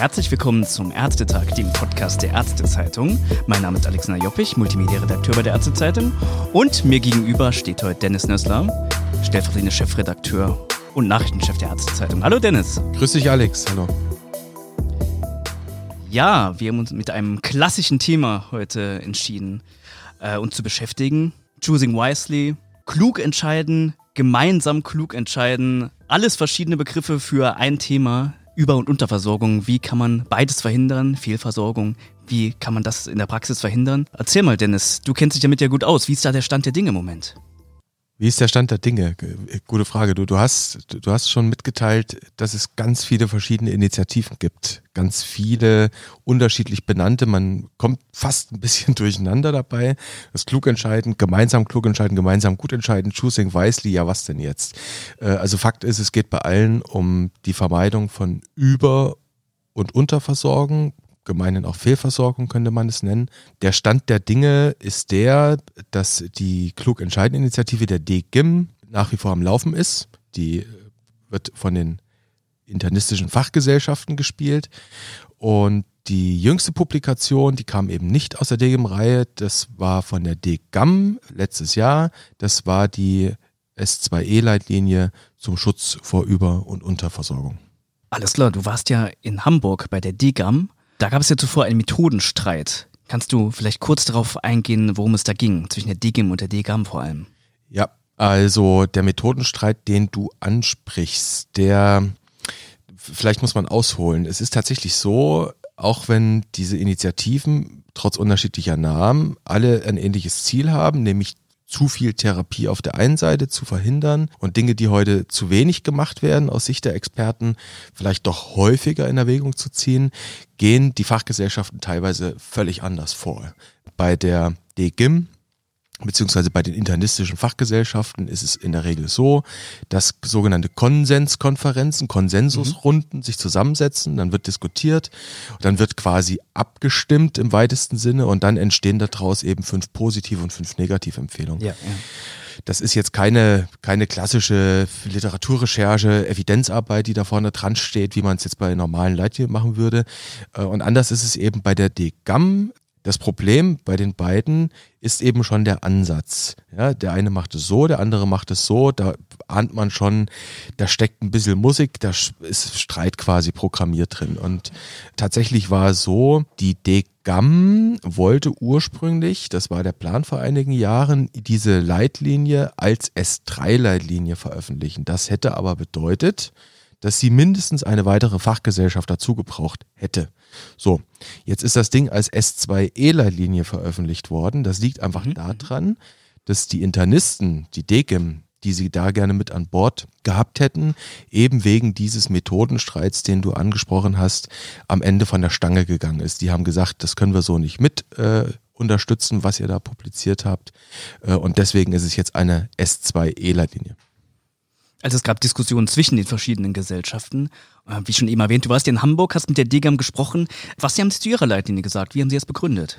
Herzlich willkommen zum Ärztetag, dem Podcast der Ärztezeitung. Mein Name ist Alexander Joppich, Multimedia-Redakteur bei der Ärztezeitung. Und mir gegenüber steht heute Dennis Nössler, stellvertretender Chefredakteur und Nachrichtenchef der Ärztezeitung. Hallo Dennis. Grüß dich Alex, hallo. Ja, wir haben uns mit einem klassischen Thema heute entschieden, äh, uns zu beschäftigen. Choosing wisely, klug entscheiden, gemeinsam klug entscheiden. Alles verschiedene Begriffe für ein Thema, über- und Unterversorgung. Wie kann man beides verhindern? Fehlversorgung. Wie kann man das in der Praxis verhindern? Erzähl mal, Dennis, du kennst dich damit ja gut aus. Wie ist da der Stand der Dinge im Moment? Wie ist der Stand der Dinge? Gute Frage. Du, du, hast, du hast schon mitgeteilt, dass es ganz viele verschiedene Initiativen gibt. Ganz viele unterschiedlich benannte. Man kommt fast ein bisschen durcheinander dabei. Das klug entscheiden, gemeinsam klug entscheiden, gemeinsam gut entscheiden, choosing wisely, ja was denn jetzt? Äh, also Fakt ist, es geht bei allen um die Vermeidung von Über- und Unterversorgung, gemeinen auch Fehlversorgung könnte man es nennen. Der Stand der Dinge ist der, dass die Klug entscheiden Initiative der DGIM nach wie vor am Laufen ist. Die wird von den internistischen Fachgesellschaften gespielt und die jüngste Publikation, die kam eben nicht aus der DGIM-Reihe, das war von der DGAM letztes Jahr. Das war die S2E-Leitlinie zum Schutz vor Über- und Unterversorgung. Alles klar, du warst ja in Hamburg bei der DGAM da gab es ja zuvor einen Methodenstreit. Kannst du vielleicht kurz darauf eingehen, worum es da ging, zwischen der DGIM und der DGAM vor allem? Ja, also der Methodenstreit, den du ansprichst, der, vielleicht muss man ausholen. Es ist tatsächlich so, auch wenn diese Initiativen trotz unterschiedlicher Namen alle ein ähnliches Ziel haben, nämlich zu viel Therapie auf der einen Seite zu verhindern und Dinge, die heute zu wenig gemacht werden, aus Sicht der Experten vielleicht doch häufiger in Erwägung zu ziehen, gehen die Fachgesellschaften teilweise völlig anders vor. Bei der DGIM beziehungsweise bei den internistischen Fachgesellschaften ist es in der Regel so, dass sogenannte Konsenskonferenzen, Konsensusrunden mhm. sich zusammensetzen, dann wird diskutiert, dann wird quasi abgestimmt im weitesten Sinne und dann entstehen daraus eben fünf positive und fünf negative Empfehlungen. Ja, ja. Das ist jetzt keine, keine klassische Literaturrecherche, Evidenzarbeit, die da vorne dran steht, wie man es jetzt bei normalen Leitlinien machen würde. Äh, und anders ist es eben bei der DGAM. Das Problem bei den beiden ist eben schon der Ansatz. Ja, der eine macht es so, der andere macht es so. Da ahnt man schon, da steckt ein bisschen Musik, da ist Streit quasi programmiert drin. Und tatsächlich war es so, die DGAM wollte ursprünglich, das war der Plan vor einigen Jahren, diese Leitlinie als S3-Leitlinie veröffentlichen. Das hätte aber bedeutet, dass sie mindestens eine weitere Fachgesellschaft dazu gebraucht hätte. So, jetzt ist das Ding als S2-E-Leitlinie veröffentlicht worden. Das liegt einfach mhm. daran, dass die Internisten, die DGIM, die sie da gerne mit an Bord gehabt hätten, eben wegen dieses Methodenstreits, den du angesprochen hast, am Ende von der Stange gegangen ist. Die haben gesagt, das können wir so nicht mit äh, unterstützen, was ihr da publiziert habt. Äh, und deswegen ist es jetzt eine S2E-Leitlinie. Also es gab Diskussionen zwischen den verschiedenen Gesellschaften. Äh, wie schon eben erwähnt, du warst ja in Hamburg, hast mit der DGAM gesprochen. Was haben Sie zu Ihrer Leitlinie gesagt? Wie haben Sie das begründet?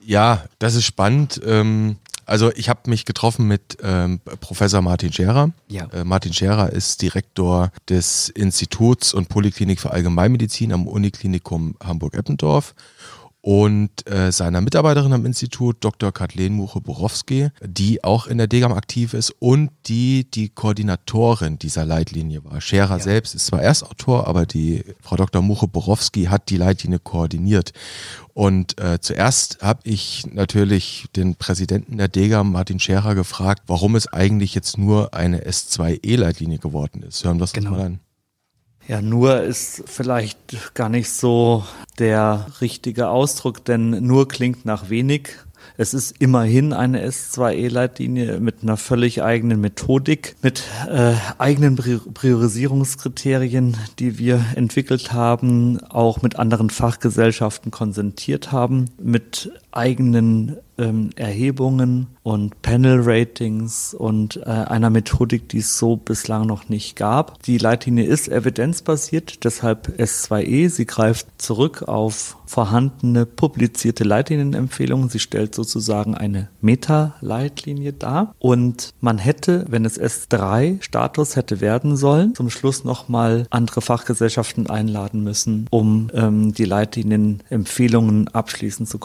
Ja, das ist spannend. Ähm, also ich habe mich getroffen mit ähm, Professor Martin Scherer. Ja. Äh, Martin Scherer ist Direktor des Instituts und Poliklinik für Allgemeinmedizin am Uniklinikum Hamburg-Eppendorf und äh, seiner Mitarbeiterin am Institut, Dr. Kathleen Muche-Borowski, die auch in der DGAM aktiv ist und die die Koordinatorin dieser Leitlinie war. Scherer ja. selbst ist zwar Erstautor, aber die Frau Dr. Muche-Borowski hat die Leitlinie koordiniert. Und äh, zuerst habe ich natürlich den Präsidenten der DGAM, Martin Scherer, gefragt, warum es eigentlich jetzt nur eine S2E-Leitlinie geworden ist. Hören wir es genau. mal an. Ja, nur ist vielleicht gar nicht so der richtige Ausdruck, denn nur klingt nach wenig. Es ist immerhin eine S2E-Leitlinie mit einer völlig eigenen Methodik, mit äh, eigenen Priorisierungskriterien, die wir entwickelt haben, auch mit anderen Fachgesellschaften konsentiert haben, mit eigenen ähm, Erhebungen und Panel-Ratings und äh, einer Methodik, die es so bislang noch nicht gab. Die Leitlinie ist evidenzbasiert, deshalb S2E. Sie greift zurück auf vorhandene publizierte Leitlinienempfehlungen. Sie stellt sozusagen eine Meta-Leitlinie dar. Und man hätte, wenn es S3-Status hätte werden sollen, zum Schluss nochmal andere Fachgesellschaften einladen müssen, um ähm, die Leitlinienempfehlungen abschließend zu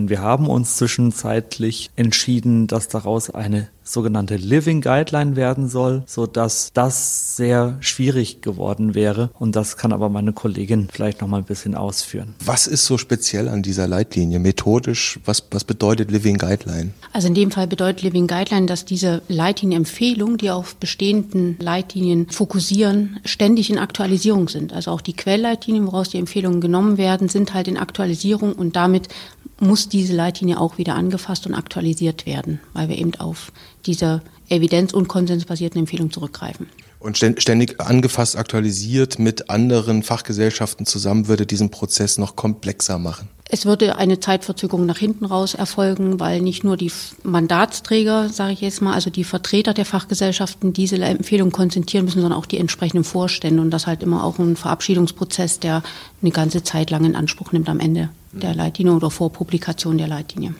konzentrieren. Wir haben uns zwischenzeitlich entschieden, dass daraus eine sogenannte Living Guideline werden soll, so dass das sehr schwierig geworden wäre. Und das kann aber meine Kollegin vielleicht noch mal ein bisschen ausführen. Was ist so speziell an dieser Leitlinie? Methodisch, was, was bedeutet Living Guideline? Also in dem Fall bedeutet Living Guideline, dass diese Leitlinienempfehlungen, die auf bestehenden Leitlinien fokussieren, ständig in Aktualisierung sind. Also auch die Quellleitlinien, woraus die Empfehlungen genommen werden, sind halt in Aktualisierung und damit muss diese Leitlinie auch wieder angefasst und aktualisiert werden, weil wir eben auf diese evidenz- und konsensbasierten Empfehlungen zurückgreifen. Und ständig angefasst, aktualisiert mit anderen Fachgesellschaften zusammen würde diesen Prozess noch komplexer machen. Es würde eine Zeitverzögerung nach hinten raus erfolgen, weil nicht nur die Mandatsträger, sage ich jetzt mal, also die Vertreter der Fachgesellschaften diese Empfehlungen konzentrieren müssen, sondern auch die entsprechenden Vorstände und das halt immer auch ein Verabschiedungsprozess, der eine ganze Zeit lang in Anspruch nimmt am Ende der Leitlinie oder vor Publikation der Leitlinie.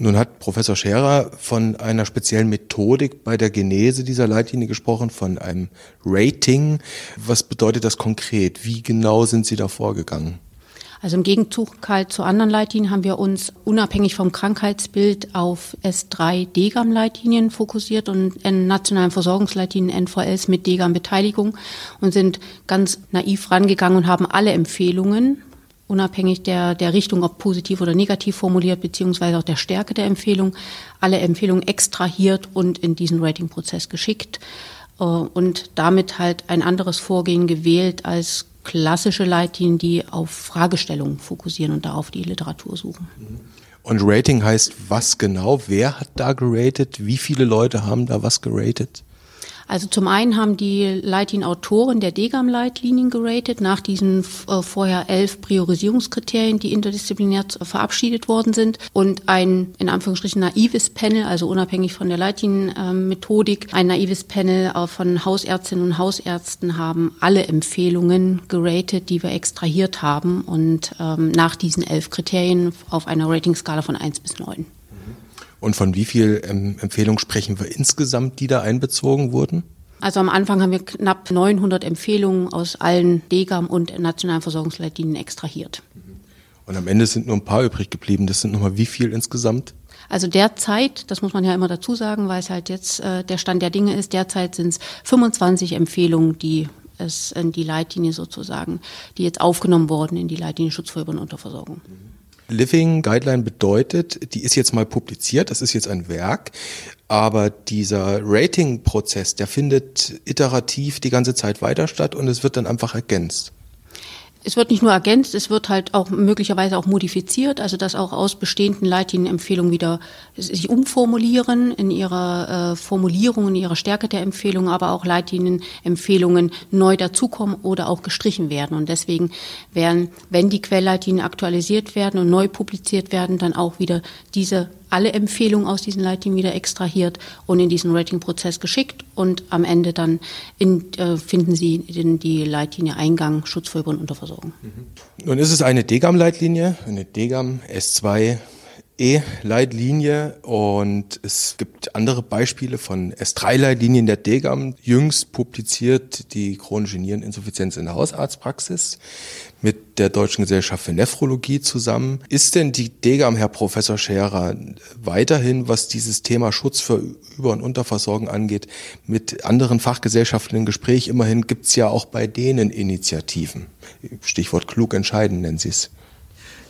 Nun hat Professor Scherer von einer speziellen Methodik bei der Genese dieser Leitlinie gesprochen, von einem Rating. Was bedeutet das konkret? Wie genau sind Sie da vorgegangen? Also im Gegenzug halt zu anderen Leitlinien haben wir uns unabhängig vom Krankheitsbild auf S3-Degam-Leitlinien fokussiert und in nationalen Versorgungsleitlinien NVLs mit Degam-Beteiligung und sind ganz naiv rangegangen und haben alle Empfehlungen unabhängig der, der Richtung, ob positiv oder negativ formuliert, beziehungsweise auch der Stärke der Empfehlung, alle Empfehlungen extrahiert und in diesen Ratingprozess geschickt äh, und damit halt ein anderes Vorgehen gewählt als klassische Leitlinien, die auf Fragestellungen fokussieren und darauf die Literatur suchen. Und Rating heißt was genau? Wer hat da geratet? Wie viele Leute haben da was geratet? Also zum einen haben die Leitlinien-Autoren der DGAM-Leitlinien geratet, nach diesen äh, vorher elf Priorisierungskriterien, die interdisziplinär verabschiedet worden sind. Und ein, in Anführungsstrichen, naives Panel, also unabhängig von der Leitlinienmethodik, ein naives Panel äh, von Hausärztinnen und Hausärzten haben alle Empfehlungen geratet, die wir extrahiert haben und ähm, nach diesen elf Kriterien auf einer Ratingskala von eins bis neun. Und von wie viel ähm, Empfehlungen sprechen wir insgesamt, die da einbezogen wurden? Also am Anfang haben wir knapp 900 Empfehlungen aus allen DGAM und nationalen Versorgungsleitlinien extrahiert. Und am Ende sind nur ein paar übrig geblieben. Das sind nochmal wie viel insgesamt? Also derzeit, das muss man ja immer dazu sagen, weil es halt jetzt äh, der Stand der Dinge ist, derzeit sind es 25 Empfehlungen, die es in die Leitlinie sozusagen, die jetzt aufgenommen wurden in die Leitlinie Schutz vor Über- und Unterversorgung. Mhm. Living Guideline bedeutet, die ist jetzt mal publiziert, das ist jetzt ein Werk, aber dieser Rating-Prozess, der findet iterativ die ganze Zeit weiter statt und es wird dann einfach ergänzt es wird nicht nur ergänzt, es wird halt auch möglicherweise auch modifiziert, also dass auch aus bestehenden Leitlinienempfehlungen wieder sich umformulieren in ihrer äh, Formulierung, in ihrer Stärke der Empfehlungen, aber auch Leitlinienempfehlungen neu dazukommen oder auch gestrichen werden. Und deswegen werden, wenn die Quellleitlinien aktualisiert werden und neu publiziert werden, dann auch wieder diese alle Empfehlungen aus diesen Leitlinien wieder extrahiert und in diesen Ratingprozess geschickt und am Ende dann in, äh, finden Sie in die Leitlinie Eingang Schutz vor Über- und Unterversorgung. Mhm. Nun ist es eine DGAM-Leitlinie, eine DGAM S2 E-Leitlinie und es gibt andere Beispiele von S3-Leitlinien der DGAM. Jüngst publiziert die chronische Niereninsuffizienz in der Hausarztpraxis mit der Deutschen Gesellschaft für Nephrologie zusammen. Ist denn die DGAM, Herr Professor Scherer, weiterhin, was dieses Thema Schutz für Über- und Unterversorgung angeht, mit anderen Fachgesellschaften im Gespräch? Immerhin gibt es ja auch bei denen Initiativen. Stichwort klug entscheiden nennen Sie es.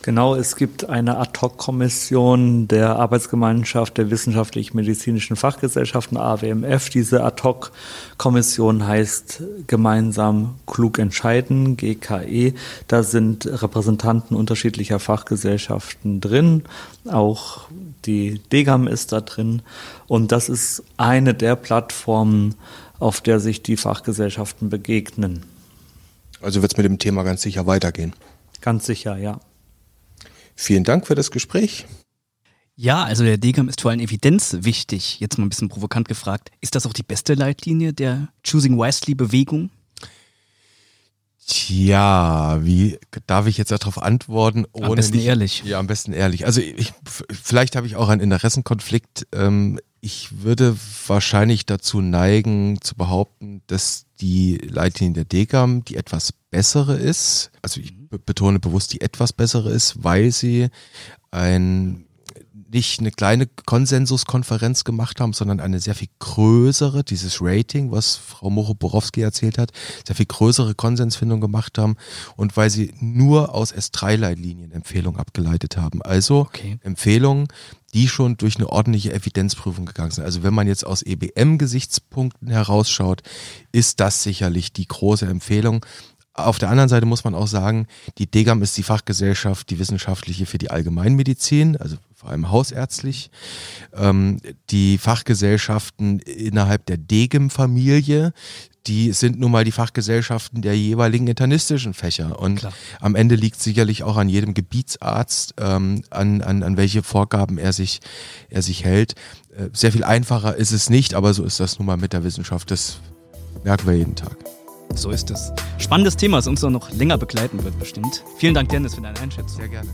Genau, es gibt eine Ad-Hoc-Kommission der Arbeitsgemeinschaft der wissenschaftlich-medizinischen Fachgesellschaften AWMF. Diese Ad-Hoc-Kommission heißt gemeinsam Klug entscheiden, GKE. Da sind Repräsentanten unterschiedlicher Fachgesellschaften drin. Auch die DGAM ist da drin. Und das ist eine der Plattformen, auf der sich die Fachgesellschaften begegnen. Also wird es mit dem Thema ganz sicher weitergehen. Ganz sicher, ja. Vielen Dank für das Gespräch. Ja, also der DGAM ist vor allem Evidenz wichtig. Jetzt mal ein bisschen provokant gefragt. Ist das auch die beste Leitlinie der Choosing Wisely Bewegung? Tja, wie darf ich jetzt darauf antworten? Ohne am besten nicht, ehrlich. Ja, am besten ehrlich. Also ich, vielleicht habe ich auch einen Interessenkonflikt. Ähm, ich würde wahrscheinlich dazu neigen zu behaupten, dass die Leitlinie der DGAM die etwas bessere ist. Also ich betone bewusst die etwas bessere ist, weil sie ein nicht eine kleine Konsensuskonferenz gemacht haben, sondern eine sehr viel größere, dieses Rating, was Frau Mocho-Borowski erzählt hat, sehr viel größere Konsensfindung gemacht haben und weil sie nur aus S3-Leitlinien Empfehlungen abgeleitet haben. Also okay. Empfehlungen, die schon durch eine ordentliche Evidenzprüfung gegangen sind. Also wenn man jetzt aus EBM-Gesichtspunkten herausschaut, ist das sicherlich die große Empfehlung. Auf der anderen Seite muss man auch sagen, die DGAM ist die Fachgesellschaft, die wissenschaftliche für die Allgemeinmedizin, also vor allem hausärztlich. Ähm, die Fachgesellschaften innerhalb der DGEM-Familie, die sind nun mal die Fachgesellschaften der jeweiligen internistischen Fächer. Und Klar. am Ende liegt sicherlich auch an jedem Gebietsarzt, ähm, an, an, an welche Vorgaben er sich, er sich hält. Äh, sehr viel einfacher ist es nicht, aber so ist das nun mal mit der Wissenschaft. Das merken wir jeden Tag. So ist es. Spannendes Thema, das uns noch länger begleiten wird, bestimmt. Vielen Dank, Dennis, für deine Einschätzung. Sehr gerne.